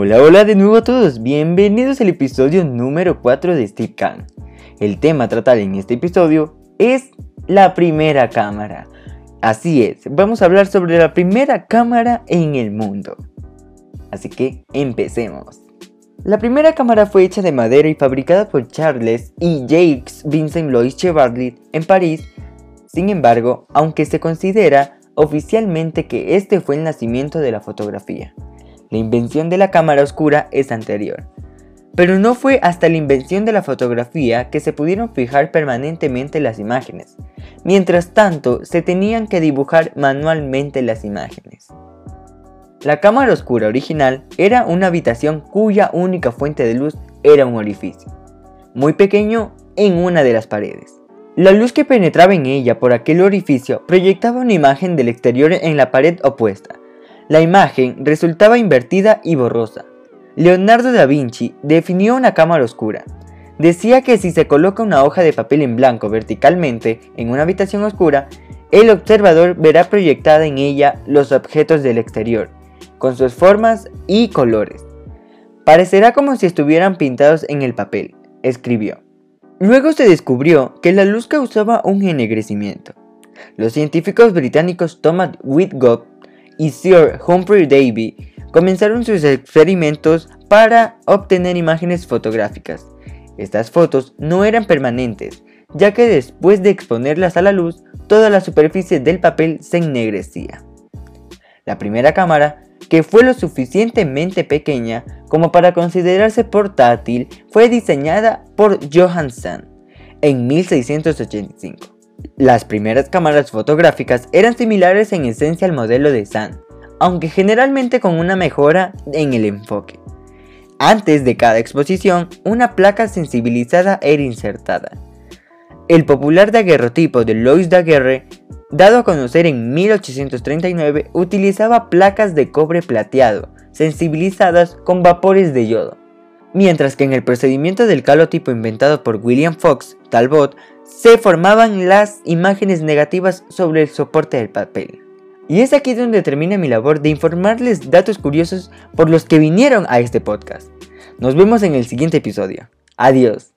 Hola, hola de nuevo a todos, bienvenidos al episodio número 4 de Steve Khan. El tema a tratar en este episodio es la primera cámara. Así es, vamos a hablar sobre la primera cámara en el mundo. Así que empecemos. La primera cámara fue hecha de madera y fabricada por Charles y Jacques Vincent Louis Chevalier en París. Sin embargo, aunque se considera oficialmente que este fue el nacimiento de la fotografía, la invención de la cámara oscura es anterior. Pero no fue hasta la invención de la fotografía que se pudieron fijar permanentemente las imágenes. Mientras tanto, se tenían que dibujar manualmente las imágenes. La cámara oscura original era una habitación cuya única fuente de luz era un orificio, muy pequeño en una de las paredes. La luz que penetraba en ella por aquel orificio proyectaba una imagen del exterior en la pared opuesta. La imagen resultaba invertida y borrosa. Leonardo da Vinci definió una cámara oscura. Decía que si se coloca una hoja de papel en blanco verticalmente en una habitación oscura, el observador verá proyectada en ella los objetos del exterior, con sus formas y colores. Parecerá como si estuvieran pintados en el papel, escribió. Luego se descubrió que la luz causaba un ennegrecimiento. Los científicos británicos Thomas Whitgob y Sir Humphrey Davy comenzaron sus experimentos para obtener imágenes fotográficas. Estas fotos no eran permanentes, ya que después de exponerlas a la luz, toda la superficie del papel se ennegrecía. La primera cámara que fue lo suficientemente pequeña como para considerarse portátil, fue diseñada por Johann Sand en 1685. Las primeras cámaras fotográficas eran similares en esencia al modelo de Sand, aunque generalmente con una mejora en el enfoque. Antes de cada exposición, una placa sensibilizada era insertada. El popular daguerrotipo de Louis Daguerre dado a conocer en 1839, utilizaba placas de cobre plateado, sensibilizadas con vapores de yodo. Mientras que en el procedimiento del calotipo inventado por William Fox Talbot, se formaban las imágenes negativas sobre el soporte del papel. Y es aquí donde termina mi labor de informarles datos curiosos por los que vinieron a este podcast. Nos vemos en el siguiente episodio. Adiós.